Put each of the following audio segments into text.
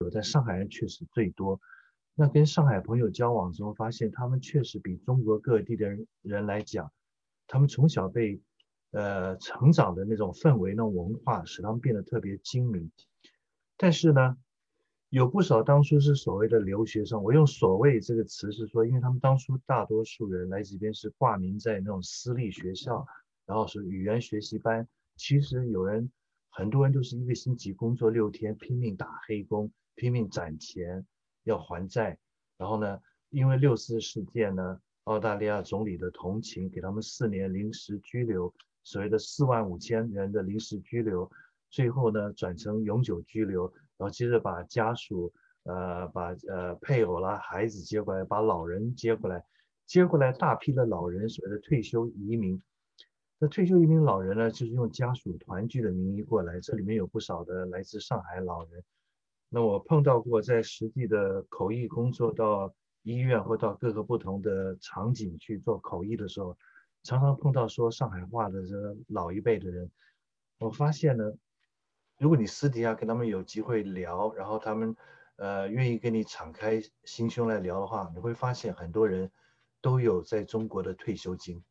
有在上海人确实最多。那跟上海朋友交往中，发现他们确实比中国各地的人来讲，他们从小被呃成长的那种氛围、那种文化，使他们变得特别精明。但是呢，有不少当初是所谓的留学生，我用“所谓”这个词是说，因为他们当初大多数人来这边是挂名在那种私立学校，然后是语言学习班。其实有人，很多人都是一个星期工作六天，拼命打黑工，拼命攒钱。要还债，然后呢，因为六四事件呢，澳大利亚总理的同情，给他们四年临时居留，所谓的四万五千人的临时居留，最后呢转成永久居留，然后接着把家属，呃，把呃配偶啦、孩子接过来，把老人接过来，接过来大批的老人，所谓的退休移民。那退休移民老人呢，就是用家属团聚的名义过来，这里面有不少的来自上海老人。那我碰到过，在实际的口译工作，到医院或到各个不同的场景去做口译的时候，常常碰到说上海话的这老一辈的人。我发现呢，如果你私底下跟他们有机会聊，然后他们呃愿意跟你敞开心胸来聊的话，你会发现很多人都有在中国的退休金，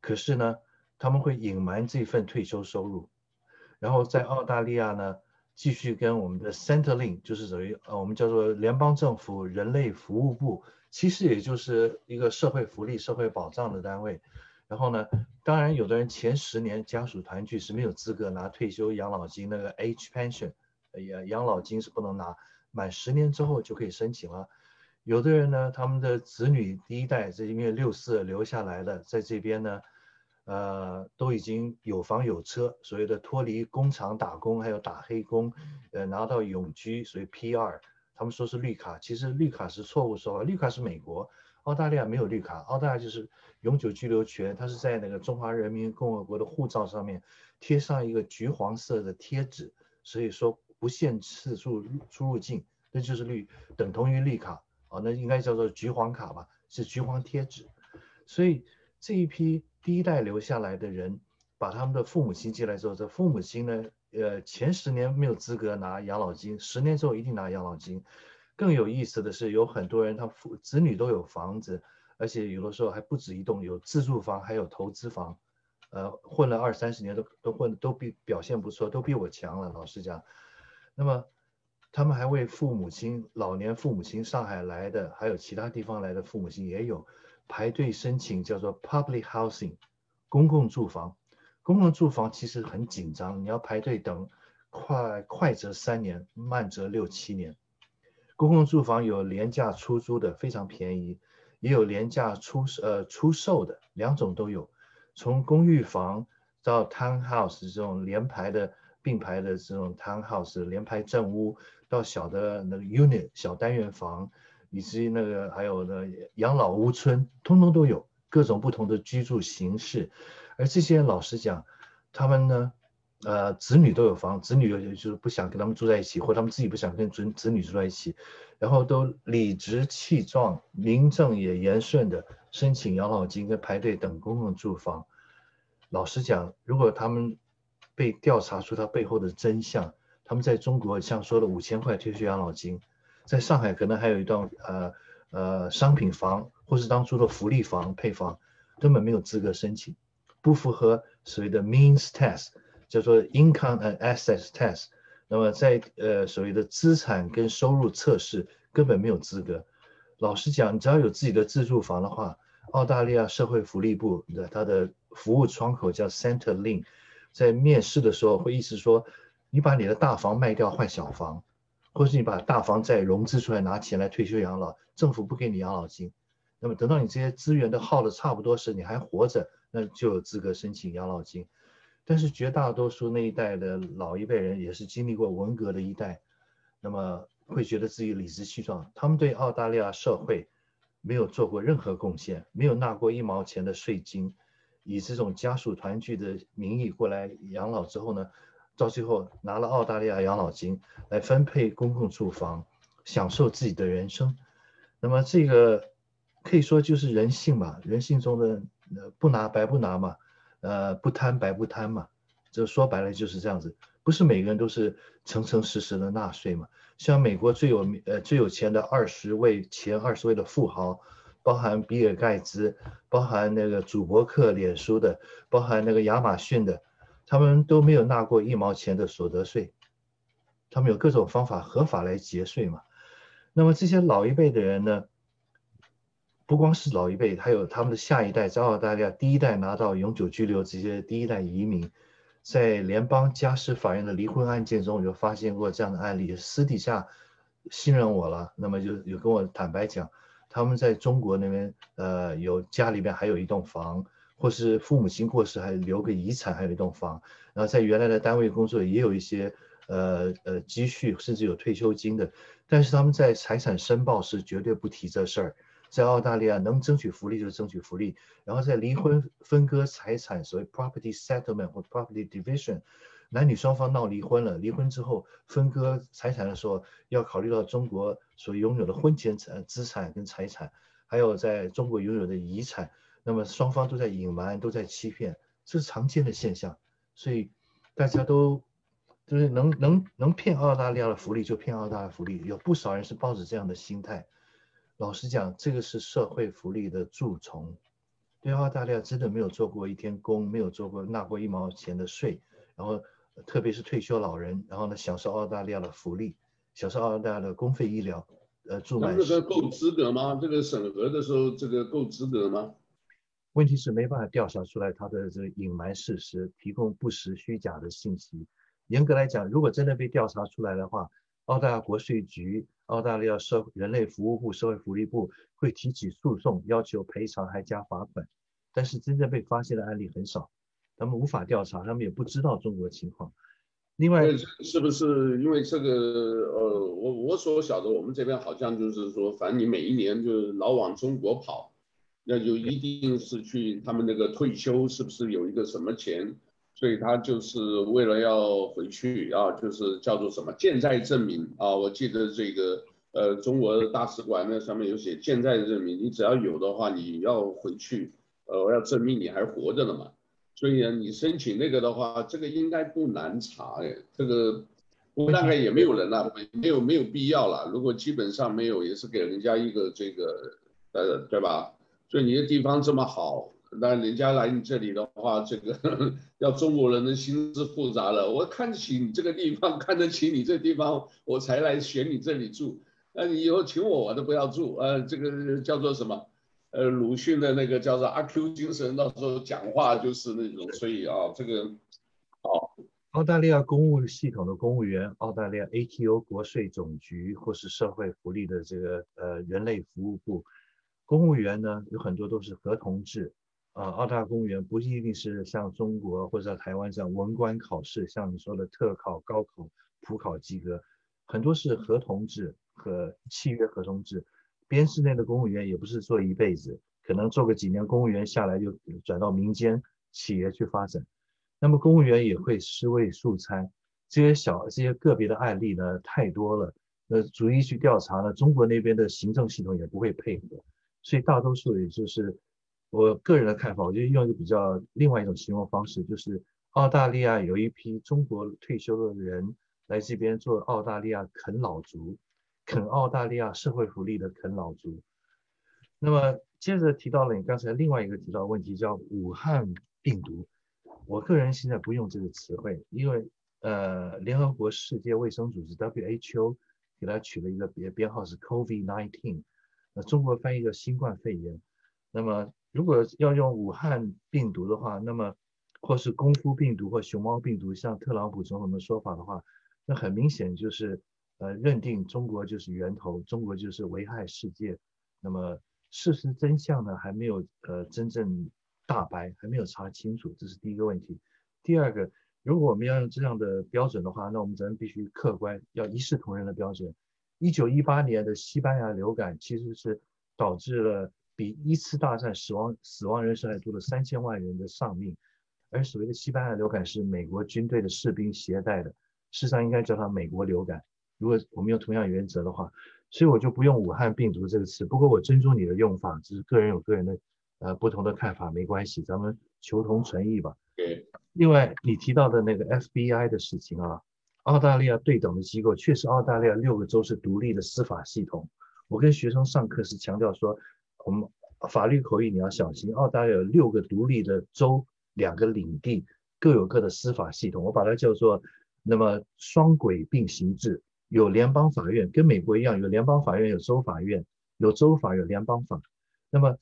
可是呢，他们会隐瞒这份退休收入，然后在澳大利亚呢。继续跟我们的 Centerlink，就是属于呃我们叫做联邦政府人类服务部，其实也就是一个社会福利、社会保障的单位。然后呢，当然有的人前十年家属团聚是没有资格拿退休养老金，那个 Age Pension，养养老金是不能拿，满十年之后就可以申请了。有的人呢，他们的子女第一代是因为六四留下来的，在这边呢。呃，都已经有房有车，所谓的脱离工厂打工，还有打黑工，呃，拿到永居，所以 PR，他们说是绿卡，其实绿卡是错误说法，绿卡是美国，澳大利亚没有绿卡，澳大利亚就是永久居留权，它是在那个中华人民共和国的护照上面贴上一个橘黄色的贴纸，所以说不限次数出入境，那就是绿，等同于绿卡，啊，那应该叫做橘黄卡吧，是橘黄贴纸，所以这一批。第一代留下来的人，把他们的父母亲接来之后，这父母亲呢，呃，前十年没有资格拿养老金，十年之后一定拿养老金。更有意思的是，有很多人他父子女都有房子，而且有的时候还不止一栋，有自住房，还有投资房，呃，混了二三十年都都混都比表现不错，都比我强了。老实讲，那么他们还为父母亲老年父母亲上海来的，还有其他地方来的父母亲也有。排队申请叫做 public housing，公共住房。公共住房其实很紧张，你要排队等，快快则三年，慢则六七年。公共住房有廉价出租的，非常便宜，也有廉价出呃出售的，两种都有。从公寓房到 townhouse 这种连排的并排的这种 townhouse 连排正屋，到小的那个 unit 小单元房。以及那个还有呢，养老屋村，通通都有各种不同的居住形式。而这些老实讲，他们呢，呃，子女都有房，子女就是不想跟他们住在一起，或他们自己不想跟子子女住在一起，然后都理直气壮、名正也言顺的申请养老金跟排队等公共住房。老实讲，如果他们被调查出他背后的真相，他们在中国像说了五千块退休养老金。在上海可能还有一栋呃呃商品房，或是当初的福利房配房，根本没有资格申请，不符合所谓的 means test，叫做 income and assets test。那么在呃所谓的资产跟收入测试根本没有资格。老实讲，你只要有自己的自住房的话，澳大利亚社会福利部的它的服务窗口叫 Centrelink，在面试的时候会意思说，你把你的大房卖掉换小房。或是你把大房债融资出来拿钱来退休养老，政府不给你养老金，那么等到你这些资源都耗得差不多时，你还活着，那就有资格申请养老金。但是绝大多数那一代的老一辈人也是经历过文革的一代，那么会觉得自己理直气壮，他们对澳大利亚社会没有做过任何贡献，没有纳过一毛钱的税金，以这种家属团聚的名义过来养老之后呢，到最后拿了澳大利亚养老金来分配公共住房，享受自己的人生。那么这个可以说就是人性嘛，人性中的呃不拿白不拿嘛，呃不贪白不贪嘛，这说白了就是这样子。不是每个人都是诚诚实实的纳税嘛。像美国最有名呃最有钱的二十位前二十位的富豪，包含比尔盖茨，包含那个主博客脸书的，包含那个亚马逊的，他们都没有纳过一毛钱的所得税，他们有各种方法合法来节税嘛。那么这些老一辈的人呢，不光是老一辈，还有他们的下一代，在澳大利亚第一代拿到永久居留这些第一代移民，在联邦家事法院的离婚案件中，我就发现过这样的案例。私底下信任我了，那么就有跟我坦白讲，他们在中国那边，呃，有家里边还有一栋房，或是父母亲过世还留个遗产，还有一栋房，然后在原来的单位工作也有一些。呃呃，积蓄甚至有退休金的，但是他们在财产申报时绝对不提这事儿。在澳大利亚，能争取福利就争取福利，然后在离婚分割财产，所谓 property settlement 或 property division，男女双方闹离婚了，离婚之后分割财产的时候，要考虑到中国所拥有的婚前财资产跟财产，还有在中国拥有的遗产，那么双方都在隐瞒，都在欺骗，这是常见的现象，所以大家都。就是能能能骗澳大利亚的福利就骗澳大利亚福利，有不少人是抱着这样的心态。老实讲，这个是社会福利的蛀虫。对澳大利亚真的没有做过一天工，没有做过纳过一毛钱的税，然后特别是退休老人，然后呢享受澳大利亚的福利，享受澳大利亚的公费医疗，呃，住满。这个够资格吗？这个审核的时候，这个够资格吗？问题是没办法调查出来他的这个隐瞒事实，提供不实虚假的信息。严格来讲，如果真的被调查出来的话，澳大利亚国税局、澳大利亚社人类服务部、社会福利部会提起诉讼，要求赔偿还加罚款。但是真正被发现的案例很少，他们无法调查，他们也不知道中国情况。另外，是不是因为这个？呃，我我所晓得，我们这边好像就是说，反正你每一年就是老往中国跑，那就一定是去他们那个退休，是不是有一个什么钱？所以他就是为了要回去啊，就是叫做什么健在证明啊？我记得这个呃，中国大使馆那上面有写健在证明，你只要有的话，你要回去，呃，我要证明你还活着的嘛。所以呢，你申请那个的话，这个应该不难查哎，这个我大概也没有人了，没有没有必要了。如果基本上没有，也是给人家一个这个呃，对吧？就你的地方这么好。那人家来你这里的话，这个 要中国人的心思复杂了。我看得起你这个地方，看得起你这地方，我才来选你这里住。那你以后请我，我都不要住。呃，这个叫做什么？呃，鲁迅的那个叫做阿 Q 精神，到时候讲话就是那种。所以啊，这个，哦，澳大利亚公务系统的公务员，澳大利亚 ATO 国税总局或是社会福利的这个呃人类服务部，公务员呢有很多都是合同制。啊，澳大公务员不一定是像中国或者台湾这样文官考试，像你说的特考、高考、普考及格，很多是合同制和契约合同制。编制内的公务员也不是做一辈子，可能做个几年公务员下来就转到民间企业去发展。那么公务员也会尸位素餐，这些小这些个别的案例呢太多了，那，逐一去调查呢，中国那边的行政系统也不会配合，所以大多数也就是。我个人的看法，我就用一个比较另外一种形容方式，就是澳大利亚有一批中国退休的人来这边做澳大利亚啃老族，啃澳大利亚社会福利的啃老族。那么接着提到了你刚才另外一个提到的问题，叫武汉病毒。我个人现在不用这个词汇，因为呃，联合国世界卫生组织 WHO 给它取了一个别编号是 COVID-19，那中国翻译叫新冠肺炎。那么如果要用武汉病毒的话，那么或是功夫病毒或熊猫病毒，像特朗普总统的说法的话，那很明显就是呃认定中国就是源头，中国就是危害世界。那么事实真相呢，还没有呃真正大白，还没有查清楚，这是第一个问题。第二个，如果我们要用这样的标准的话，那我们咱们必须客观，要一视同仁的标准。一九一八年的西班牙流感其实是导致了。比一次大战死亡死亡人数还多了三千万人的丧命，而所谓的西班牙流感是美国军队的士兵携带的，事实上应该叫它美国流感。如果我们用同样原则的话，所以我就不用武汉病毒这个词。不过我尊重你的用法，只是个人有个人的呃不同的看法，没关系，咱们求同存异吧。对。另外，你提到的那个 FBI 的事情啊，澳大利亚对等的机构确实，澳大利亚六个州是独立的司法系统。我跟学生上课时强调说，我们法律口译你要小心，澳大利亚有六个独立的州，两个领地各有各的司法系统，我把它叫做那么双轨并行制，有联邦法院，跟美国一样，有联邦法院，有州法院，有州法，有联邦法。那么，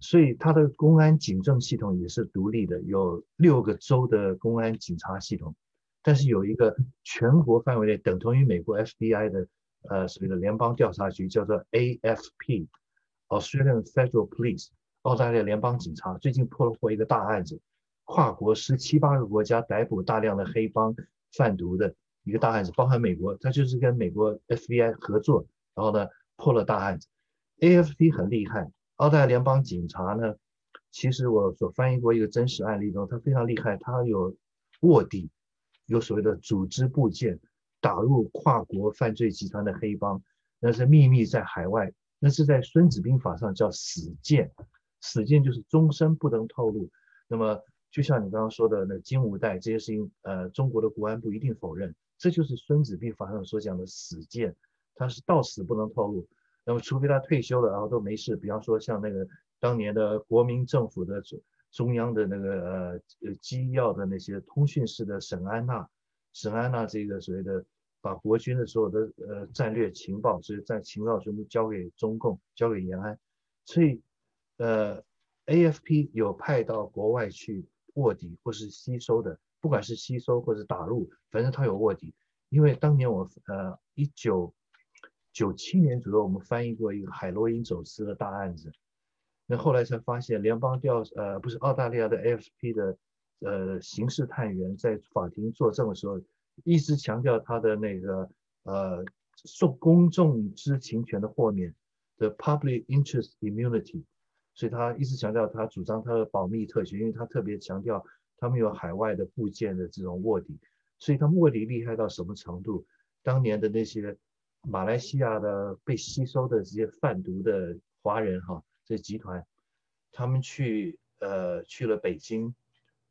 所以它的公安警政系统也是独立的，有六个州的公安警察系统，但是有一个全国范围内等同于美国 FBI 的呃所谓的联邦调查局，叫做 AFP，Australian Federal Police，澳大利亚联邦警察，最近破了获一个大案子。跨国十七八个国家逮捕大量的黑帮贩毒的一个大案子，包含美国，他就是跟美国 FBI 合作，然后呢破了大案子。AFP 很厉害，澳大利亚联邦警察呢，其实我所翻译过一个真实案例中，他非常厉害，他有卧底，有所谓的组织部件打入跨国犯罪集团的黑帮，那是秘密在海外，那是在孙子兵法上叫死谏，死谏就是终身不能透露。那么就像你刚刚说的那金无代这些事情，呃，中国的国安部一定否认，这就是《孙子兵法》上所讲的死谏，他是到死不能透露。那么，除非他退休了，然后都没事。比方说，像那个当年的国民政府的中央的那个呃呃机要的那些通讯室的沈安娜，沈安娜这个所谓的把国军的所有的呃战略情报，所以在情报全部交给中共，交给延安，所以呃 AFP 有派到国外去。卧底或是吸收的，不管是吸收或者打入，反正他有卧底。因为当年我呃一九九七年左右，我们翻译过一个海洛因走私的大案子，那后来才发现联邦调呃不是澳大利亚的 AFP 的呃刑事探员在法庭作证的时候，一直强调他的那个呃受公众知情权的豁免的 public interest immunity。所以他一直强调，他主张他的保密特权，因为他特别强调他们有海外的部件的这种卧底，所以他们卧底厉害到什么程度？当年的那些马来西亚的被吸收的这些贩毒的华人哈，这集团，他们去呃去了北京，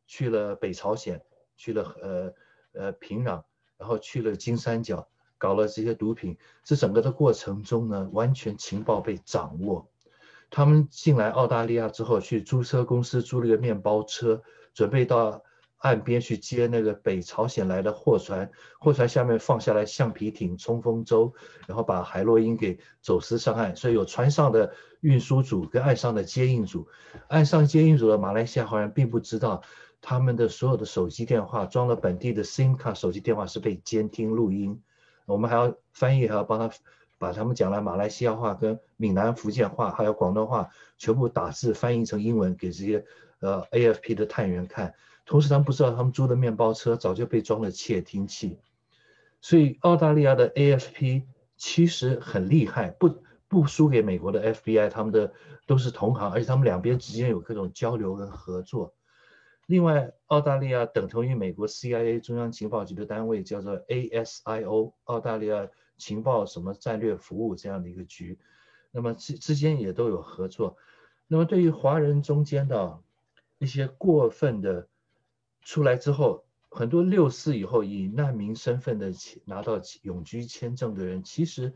去了北朝鲜，去了呃呃平壤，然后去了金三角，搞了这些毒品，这整个的过程中呢，完全情报被掌握。他们进来澳大利亚之后，去租车公司租了一个面包车，准备到岸边去接那个北朝鲜来的货船。货船下面放下来橡皮艇、冲锋舟，然后把海洛因给走私上岸。所以有船上的运输组跟岸上的接应组。岸上接应组的马来西亚华人并不知道，他们的所有的手机电话装了本地的 SIM 卡，手机电话是被监听录音。我们还要翻译，还要帮他。把他们讲的马来西亚话、跟闽南福建话还有广东话全部打字翻译成英文给这些呃 AFP 的探员看，同时他们不知道他们租的面包车早就被装了窃听器，所以澳大利亚的 AFP 其实很厉害，不不输给美国的 FBI，他们的都是同行，而且他们两边之间有各种交流跟合作。另外，澳大利亚等同于美国 CIA 中央情报局的单位叫做 ASIO，澳大利亚。情报什么战略服务这样的一个局，那么之之间也都有合作。那么对于华人中间的一些过分的出来之后，很多六四以后以难民身份的拿到永居签证的人，其实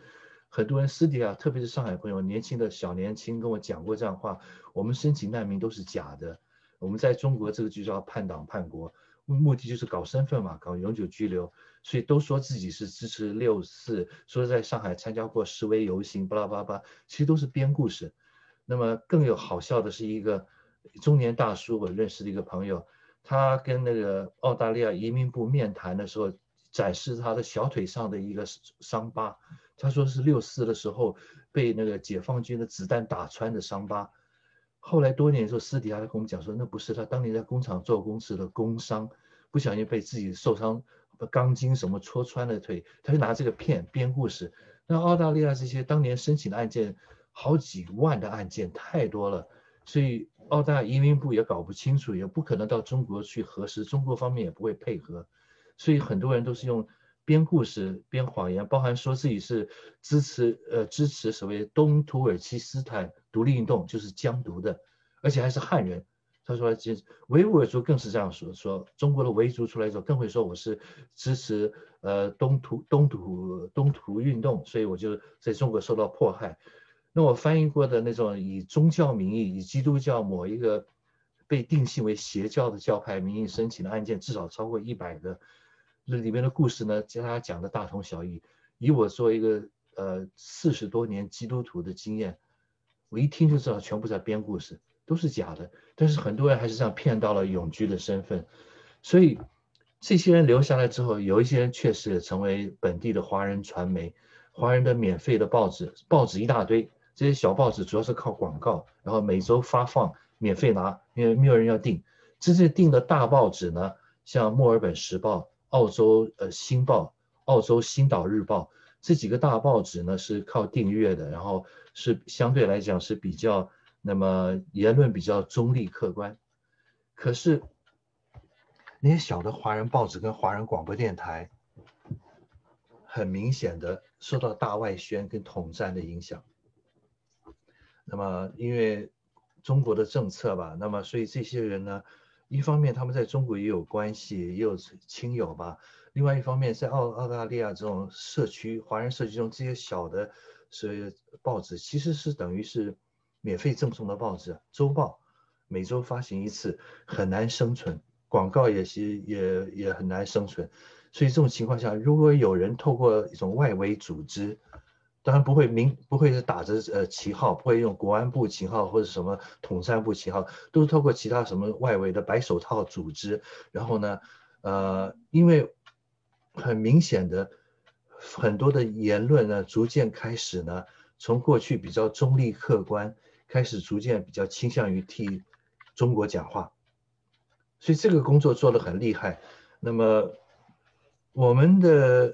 很多人私底下，特别是上海朋友，年轻的小年轻跟我讲过这样话：我们申请难民都是假的，我们在中国这个就叫叛党叛国。目的就是搞身份嘛，搞永久居留，所以都说自己是支持六四，说在上海参加过示威游行，巴拉巴拉，其实都是编故事。那么更有好笑的是一个中年大叔，我认识的一个朋友，他跟那个澳大利亚移民部面谈的时候，展示他的小腿上的一个伤疤，他说是六四的时候被那个解放军的子弹打穿的伤疤。后来多年之后，私底下他跟我们讲说，那不是他当年在工厂做工时的工伤，不小心被自己受伤，钢筋什么戳穿了腿，他就拿这个骗编故事。那澳大利亚这些当年申请的案件，好几万的案件太多了，所以澳大移民部也搞不清楚，也不可能到中国去核实，中国方面也不会配合，所以很多人都是用编故事、编谎言，包含说自己是支持呃支持所谓东土耳其斯坦独立运动，就是疆独的，而且还是汉人，他说，其实维吾尔族更是这样说，说中国的维族出来之后更会说我是支持呃东土东土东土运动，所以我就在中国受到迫害。那我翻译过的那种以宗教名义，以基督教某一个被定性为邪教的教派名义申请的案件，至少超过一百个。那里面的故事呢，跟大家讲的大同小异。以我作为一个呃四十多年基督徒的经验，我一听就知道全部在编故事。都是假的，但是很多人还是这样骗到了永居的身份，所以这些人留下来之后，有一些人确实成为本地的华人传媒、华人的免费的报纸，报纸一大堆。这些小报纸主要是靠广告，然后每周发放，免费拿，因为没有人要订。这些订的大报纸呢，像墨尔本时报、澳洲呃新报、澳洲星岛日报这几个大报纸呢，是靠订阅的，然后是相对来讲是比较。那么言论比较中立客观，可是那些小的华人报纸跟华人广播电台，很明显的受到大外宣跟统战的影响。那么因为中国的政策吧，那么所以这些人呢，一方面他们在中国也有关系，也有亲友吧；另外一方面，在澳澳大利亚这种社区华人社区中，这些小的所谓报纸其实是等于是。免费赠送的报纸、周报，每周发行一次，很难生存。广告也是也也很难生存。所以这种情况下，如果有人透过一种外围组织，当然不会明不会是打着呃旗号，不会用国安部旗号或者什么统战部旗号，都是透过其他什么外围的白手套组织。然后呢，呃，因为很明显的很多的言论呢，逐渐开始呢，从过去比较中立客观。开始逐渐比较倾向于替中国讲话，所以这个工作做得很厉害。那么我们的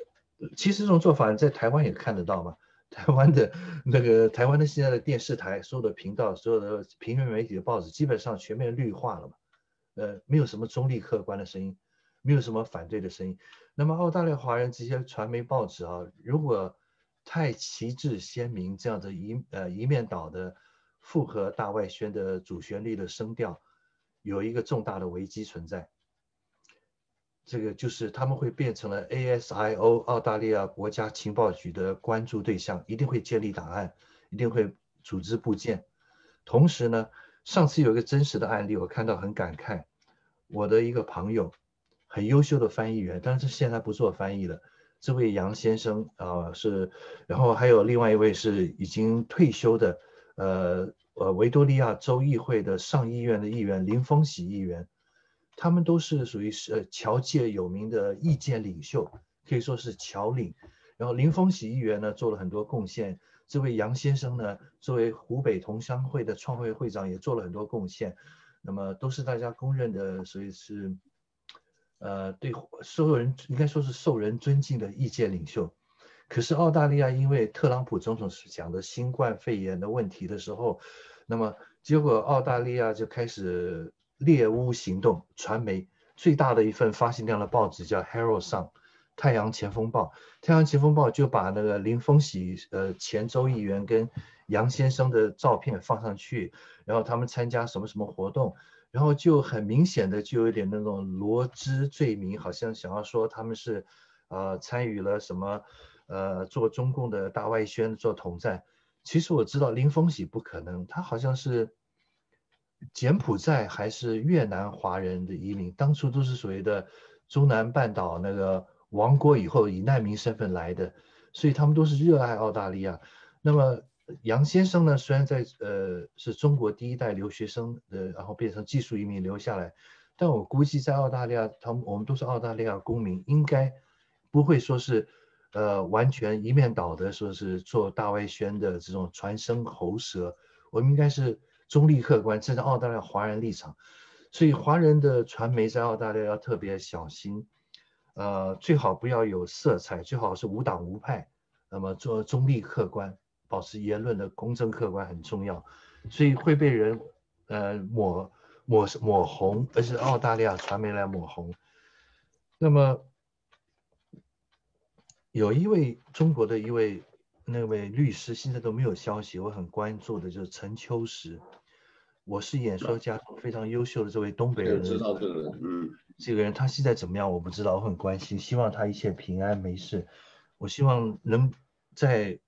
其实这种做法在台湾也看得到嘛？台湾的那个台湾的现在的电视台、所有的频道、所有的平面媒体的报纸，基本上全面绿化了嘛？呃，没有什么中立客观的声音，没有什么反对的声音。那么澳大利亚华人这些传媒报纸啊，如果太旗帜鲜明，这样的一呃一面倒的。符合大外宣的主旋律的声调，有一个重大的危机存在。这个就是他们会变成了 ASIO 澳大利亚国家情报局的关注对象，一定会建立档案，一定会组织部件。同时呢，上次有一个真实的案例，我看到很感慨。我的一个朋友，很优秀的翻译员，但是现在不做翻译了。这位杨先生啊、是，然后还有另外一位是已经退休的。呃呃，维多利亚州议会的上议院的议员林峰喜议员，他们都是属于是呃侨界有名的意见领袖，可以说是侨领。然后林峰喜议员呢做了很多贡献，这位杨先生呢作为湖北同乡会的创会会长也做了很多贡献，那么都是大家公认的，所以是呃对所有人应该说是受人尊敬的意见领袖。可是澳大利亚因为特朗普总统是讲的新冠肺炎的问题的时候，那么结果澳大利亚就开始猎巫行动。传媒最大的一份发行量的报纸叫《Herald Sun》太阳前锋报，太阳前锋报就把那个林峰喜呃前州议员跟杨先生的照片放上去，然后他们参加什么什么活动，然后就很明显的就有点那种罗织罪名，好像想要说他们是呃参与了什么。呃，做中共的大外宣，做统战。其实我知道林峰喜不可能，他好像是柬埔寨还是越南华人的移民，当初都是所谓的中南半岛那个亡国以后以难民身份来的，所以他们都是热爱澳大利亚。那么杨先生呢，虽然在呃是中国第一代留学生，呃，然后变成技术移民留下来，但我估计在澳大利亚，他们我们都是澳大利亚公民，应该不会说是。呃，完全一面倒的说是做大外宣的这种传声喉舌，我们应该是中立客观，站在澳大利亚华人立场，所以华人的传媒在澳大利亚要特别小心，呃，最好不要有色彩，最好是无党无派，那么做中立客观，保持言论的公正客观很重要，所以会被人呃抹抹抹红，而是澳大利亚传媒来抹红，那么。有一位中国的一位那位律师，现在都没有消息。我很关注的就是陈秋实，我是演说家中非常优秀的这位东北人，知道这个人，嗯，这个人他现在怎么样？我不知道，我很关心，希望他一切平安没事。我希望能在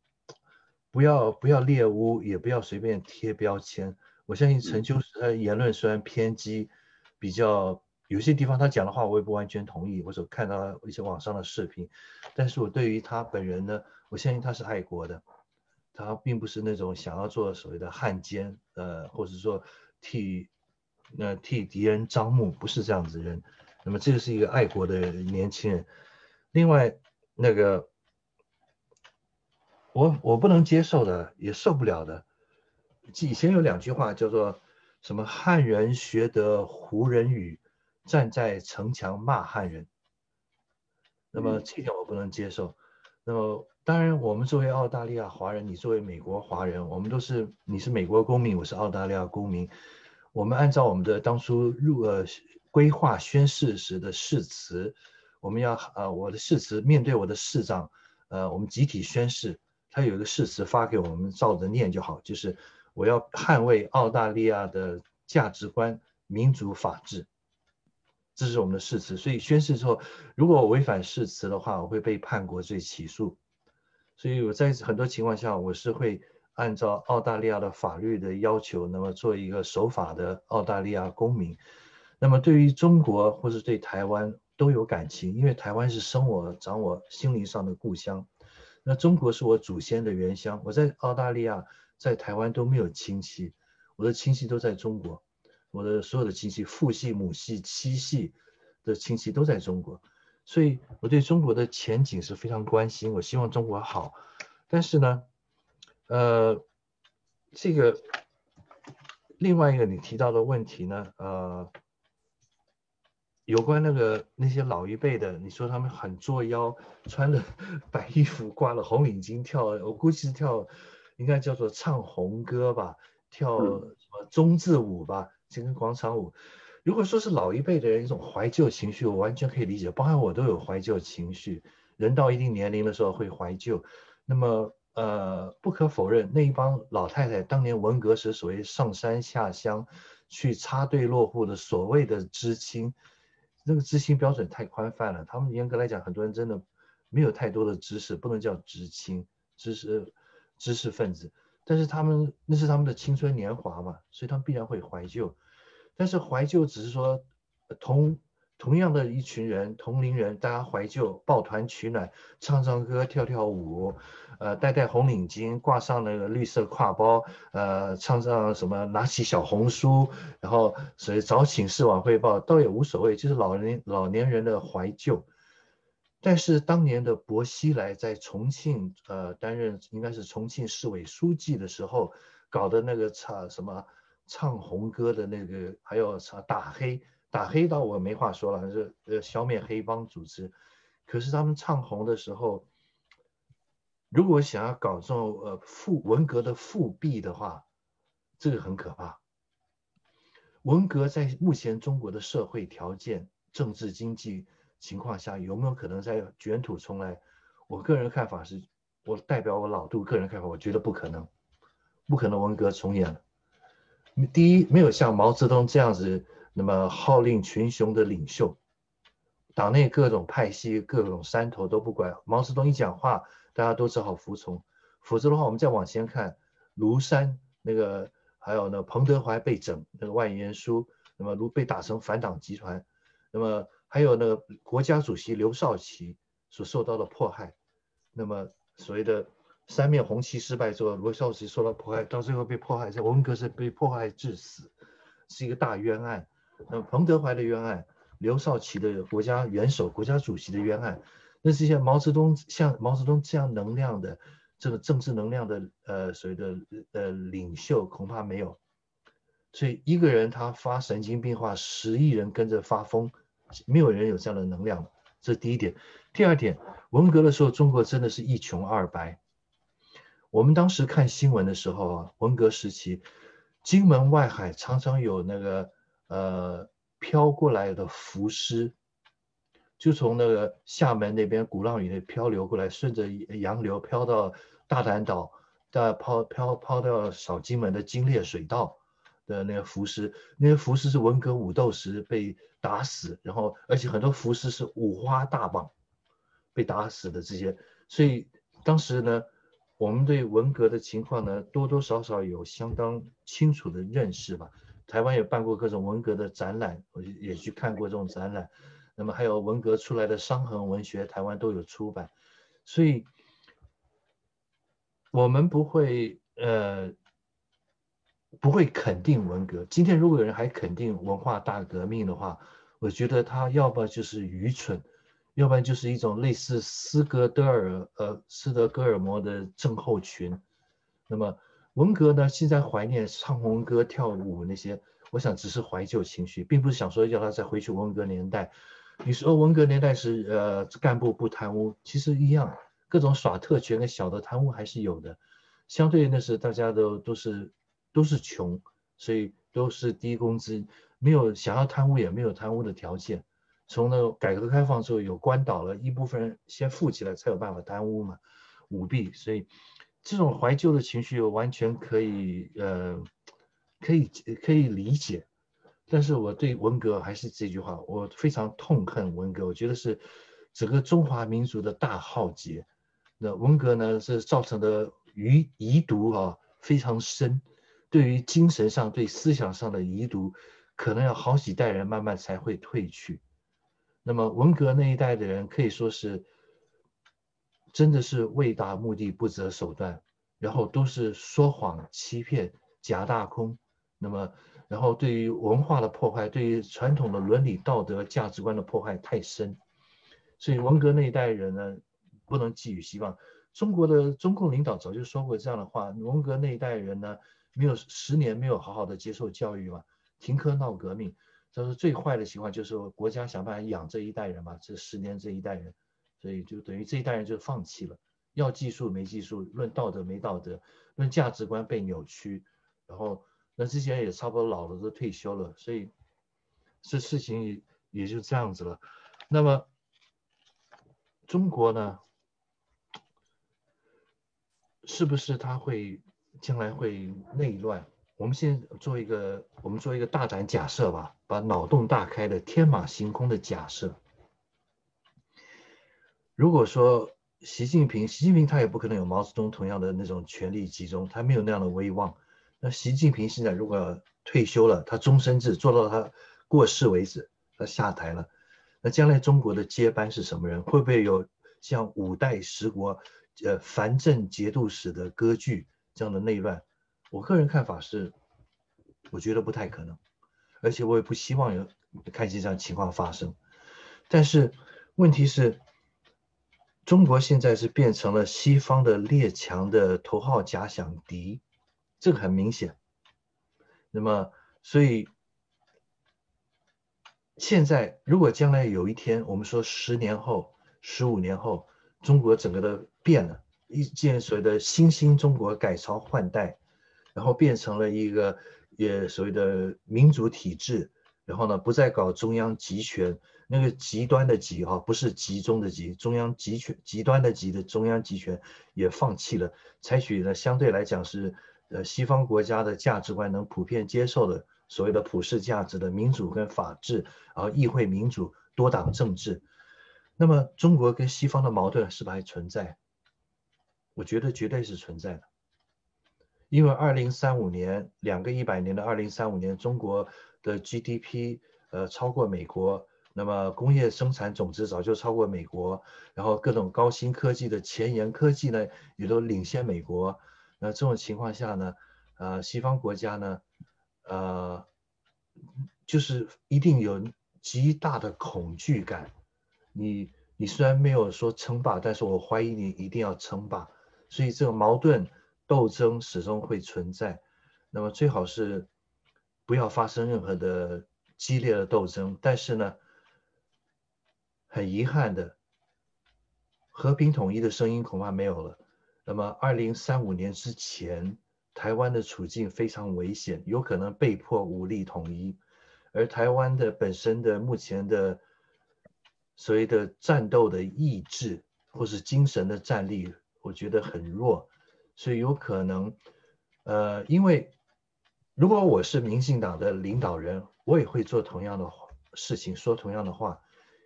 不要不要猎污，也不要随便贴标签。我相信陈秋实他的言论虽然偏激，比较有些地方他讲的话我也不完全同意，我所看到一些网上的视频，但是我对于他本人呢，我相信他是爱国的。他并不是那种想要做所谓的汉奸，呃，或者说替呃替敌人张目，不是这样子的人。那么这个是一个爱国的年轻人。另外，那个我我不能接受的，也受不了的。以前有两句话叫做什么“汉人学得胡人语，站在城墙骂汉人”。那么这点我不能接受。那么。当然，我们作为澳大利亚华人，你作为美国华人，我们都是你是美国公民，我是澳大利亚公民。我们按照我们的当初入呃规划宣誓时的誓词，我们要呃我的誓词面对我的市长，呃我们集体宣誓，他有一个誓词发给我们，照着念就好，就是我要捍卫澳大利亚的价值观、民主、法治，这是我们的誓词。所以宣誓之后，如果我违反誓词的话，我会被叛国罪起诉。所以我在很多情况下，我是会按照澳大利亚的法律的要求，那么做一个守法的澳大利亚公民。那么对于中国或是对台湾都有感情，因为台湾是生我长我心灵上的故乡，那中国是我祖先的原乡。我在澳大利亚、在台湾都没有亲戚，我的亲戚都在中国，我的所有的亲戚父系、母系、妻系的亲戚都在中国。所以我对中国的前景是非常关心，我希望中国好。但是呢，呃，这个另外一个你提到的问题呢，呃，有关那个那些老一辈的，你说他们很作妖，穿了 白衣服，挂了红领巾跳，我估计是跳，应该叫做唱红歌吧，跳什么中字舞吧，这个广场舞。如果说是老一辈的人一种怀旧情绪，我完全可以理解，包含我都有怀旧情绪。人到一定年龄的时候会怀旧。那么，呃，不可否认，那一帮老太太当年文革时所谓上山下乡去插队落户的所谓的知青，那个知青标准太宽泛了。他们严格来讲，很多人真的没有太多的知识，不能叫知青，知识知识分子。但是他们那是他们的青春年华嘛，所以他们必然会怀旧。但是怀旧只是说同同样的一群人，同龄人，大家怀旧，抱团取暖，唱唱歌，跳跳舞，呃，戴戴红领巾，挂上那个绿色挎包，呃，唱唱什么，拿起小红书，然后所以早请示晚汇报，倒也无所谓，就是老年老年人的怀旧。但是当年的薄熙来在重庆，呃，担任应该是重庆市委书记的时候，搞的那个差什么？唱红歌的那个，还有啥打黑打黑倒我没话说了，是呃消灭黑帮组织。可是他们唱红的时候，如果想要搞这种呃复文革的复辟的话，这个很可怕。文革在目前中国的社会条件、政治经济情况下，有没有可能再卷土重来？我个人看法是，我代表我老杜个人看法，我觉得不可能，不可能文革重演。第一，没有像毛泽东这样子那么号令群雄的领袖，党内各种派系、各种山头都不管，毛泽东一讲话，大家都只好服从。否则的话，我们再往前看，庐山那个，还有那彭德怀被整那个万言书，那么如被打成反党集团，那么还有那个国家主席刘少奇所受到的迫害，那么所谓的。三面红旗失败之后，罗少奇受到迫害，到最后被迫害，在文革是被迫害致死，是一个大冤案。那彭德怀的冤案，刘少奇的国家元首、国家主席的冤案，那这些毛泽东像毛泽东这样能量的这个政治能量的呃所谓的呃领袖恐怕没有。所以一个人他发神经病话，十亿人跟着发疯，没有人有这样的能量。这是第一点。第二点，文革的时候，中国真的是一穷二白。我们当时看新闻的时候啊，文革时期，金门外海常常有那个呃飘过来的浮尸，就从那个厦门那边鼓浪屿那漂流过来，顺着洋流飘到大胆岛，再抛飘抛到小金门的金烈水道，的那个浮尸，那些浮尸是文革武斗时被打死，然后而且很多浮尸是五花大绑被打死的这些，所以当时呢，我们对文革的情况呢，多多少少有相当清楚的认识吧。台湾也办过各种文革的展览，我也去看过这种展览。那么还有文革出来的伤痕文学，台湾都有出版，所以我们不会呃不会肯定文革。今天如果有人还肯定文化大革命的话，我觉得他要不就是愚蠢，要不然就是一种类似斯格德尔呃斯德哥尔摩的症候群。那么文革呢，现在怀念唱红歌跳舞那些，我想只是怀旧情绪，并不是想说要他再回去文革年代。你说文革年代是呃干部不贪污，其实一样，各种耍特权跟小的贪污还是有的。相对那是大家都都是都是穷，所以都是低工资，没有想要贪污也没有贪污的条件。从那改革开放之后有关倒了，一部分人先富起来才有办法贪污嘛，舞弊。所以这种怀旧的情绪完全可以呃可以可以理解。但是我对文革还是这句话，我非常痛恨文革，我觉得是整个中华民族的大浩劫。那文革呢，是造成的余遗毒啊非常深，对于精神上、对思想上的遗毒，可能要好几代人慢慢才会褪去。那么文革那一代的人可以说是真的是为达目的不择手段，然后都是说谎、欺骗、假大空。那么。然后对于文化的破坏，对于传统的伦理道德价值观的破坏太深，所以文革那一代人呢，不能寄予希望。中国的中共领导早就说过这样的话，文革那一代人呢，没有十年没有好好的接受教育嘛，停课闹革命，就是最坏的情况，就是国家想办法养这一代人嘛，这十年这一代人，所以就等于这一代人就放弃了，要技术没技术，论道德没道德，论价值观被扭曲，然后。那这些人也差不多老了，都退休了，所以这事情也也就这样子了。那么中国呢，是不是他会将来会内乱？我们先做一个，我们做一个大胆假设吧，把脑洞大开的天马行空的假设。如果说习近平，习近平他也不可能有毛泽东同样的那种权力集中，他没有那样的威望。那习近平现在如果退休了，他终身制做到他过世为止，他下台了，那将来中国的接班是什么人？会不会有像五代十国、呃藩镇节度使的割据这样的内乱？我个人看法是，我觉得不太可能，而且我也不希望有看见这样情况发生。但是问题是，中国现在是变成了西方的列强的头号假想敌。这个很明显，那么所以现在如果将来有一天，我们说十年后、十五年后，中国整个的变了，一件所谓的新兴中国改朝换代，然后变成了一个也所谓的民主体制，然后呢不再搞中央集权，那个极端的极哈，不是集中的集，中央集权极端的极的中央集权也放弃了，采取呢相对来讲是。呃，西方国家的价值观能普遍接受的所谓的普世价值的民主跟法治，然后议会民主、多党政治，那么中国跟西方的矛盾是不是还存在？我觉得绝对是存在的，因为二零三五年两个一百年的二零三五年，中国的 GDP 呃超过美国，那么工业生产总值早就超过美国，然后各种高新科技的前沿科技呢也都领先美国。那这种情况下呢，呃，西方国家呢，呃，就是一定有极大的恐惧感。你你虽然没有说称霸，但是我怀疑你一定要称霸，所以这个矛盾斗争始终会存在。那么最好是不要发生任何的激烈的斗争。但是呢，很遗憾的，和平统一的声音恐怕没有了。那么，二零三五年之前，台湾的处境非常危险，有可能被迫武力统一。而台湾的本身的目前的所谓的战斗的意志或是精神的战力，我觉得很弱，所以有可能，呃，因为如果我是民进党的领导人，我也会做同样的事情，说同样的话，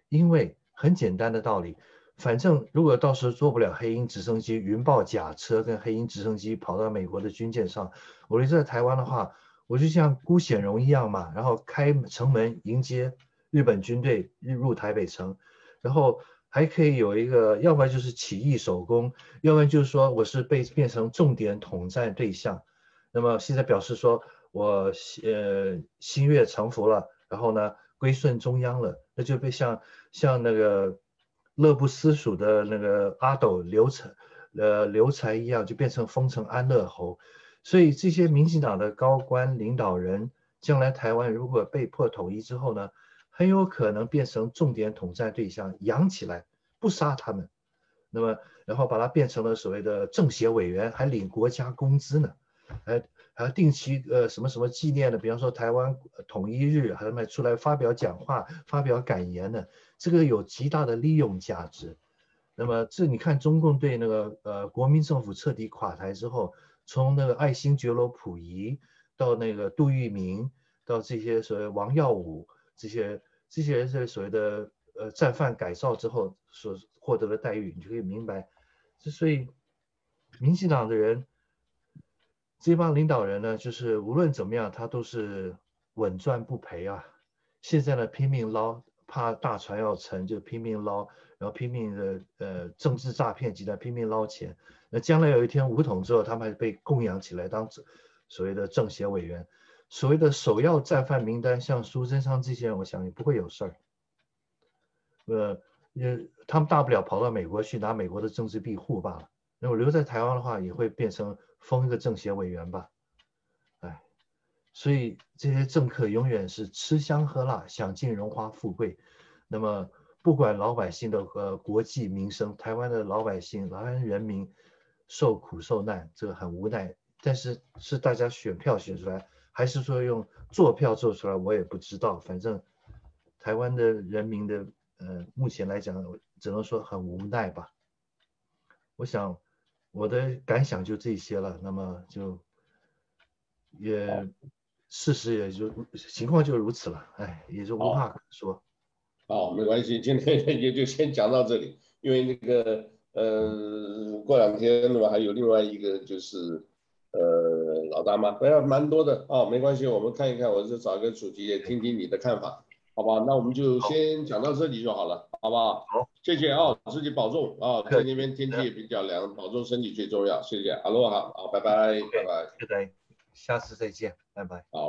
因为很简单的道理，反正如果到时候做不了黑鹰直升机、云豹甲车跟黑鹰直升机跑到美国的军舰上，我留在台湾的话，我就像辜显荣一样嘛，然后开城门迎接日本军队入台北城，然后还可以有一个，要不然就是起义首功，要不然就是说我是被变成重点统战对象，那么现在表示说。我呃心悦诚服了，然后呢归顺中央了，那就被像像那个乐不思蜀的那个阿斗刘财呃刘禅一样，就变成封成安乐侯。所以这些民进党的高官领导人，将来台湾如果被迫统一之后呢，很有可能变成重点统战对象，养起来不杀他们，那么然后把它变成了所谓的政协委员，还领国家工资呢，哎。还要定期呃什么什么纪念的，比方说台湾统一日，还有卖出来发表讲话、发表感言的，这个有极大的利用价值。那么这你看中共对那个呃国民政府彻底垮台之后，从那个爱新觉罗溥仪到那个杜聿明，到这些所谓王耀武这些这些人这所谓的呃战犯改造之后所获得的待遇，你就可以明白。之所以民进党的人。这帮领导人呢，就是无论怎么样，他都是稳赚不赔啊。现在呢，拼命捞，怕大船要沉，就拼命捞，然后拼命的呃政治诈骗集团拼命捞钱。那将来有一天武统之后，他们还被供养起来当所谓的政协委员，所谓的首要战犯名单，像苏贞昌这些人，我想也不会有事儿。呃，也，他们大不了跑到美国去拿美国的政治庇护罢了。如果留在台湾的话，也会变成。封一个政协委员吧，哎，所以这些政客永远是吃香喝辣，享尽荣华富贵。那么不管老百姓的呃国计民生，台湾的老百姓、台湾人民受苦受难，这个很无奈。但是是大家选票选出来，还是说用坐票做出来，我也不知道。反正台湾的人民的呃，目前来讲，只能说很无奈吧。我想。我的感想就这些了，那么就也事实也就情况就如此了，哎，也就无话可说。好，没关系，今天也就先讲到这里，因为那个呃，过两天那么还有另外一个就是呃老大妈，不要蛮多的啊，没关系，我们看一看，我就找一个主题也听听你的看法。好吧，那我们就先讲到这里就好了，好不好？好，谢谢啊，自己保重啊，在那边天气也比较凉，保重身体最重要，谢谢，哈喽哈，好，拜拜，拜拜，拜拜，下次再见，拜拜，好。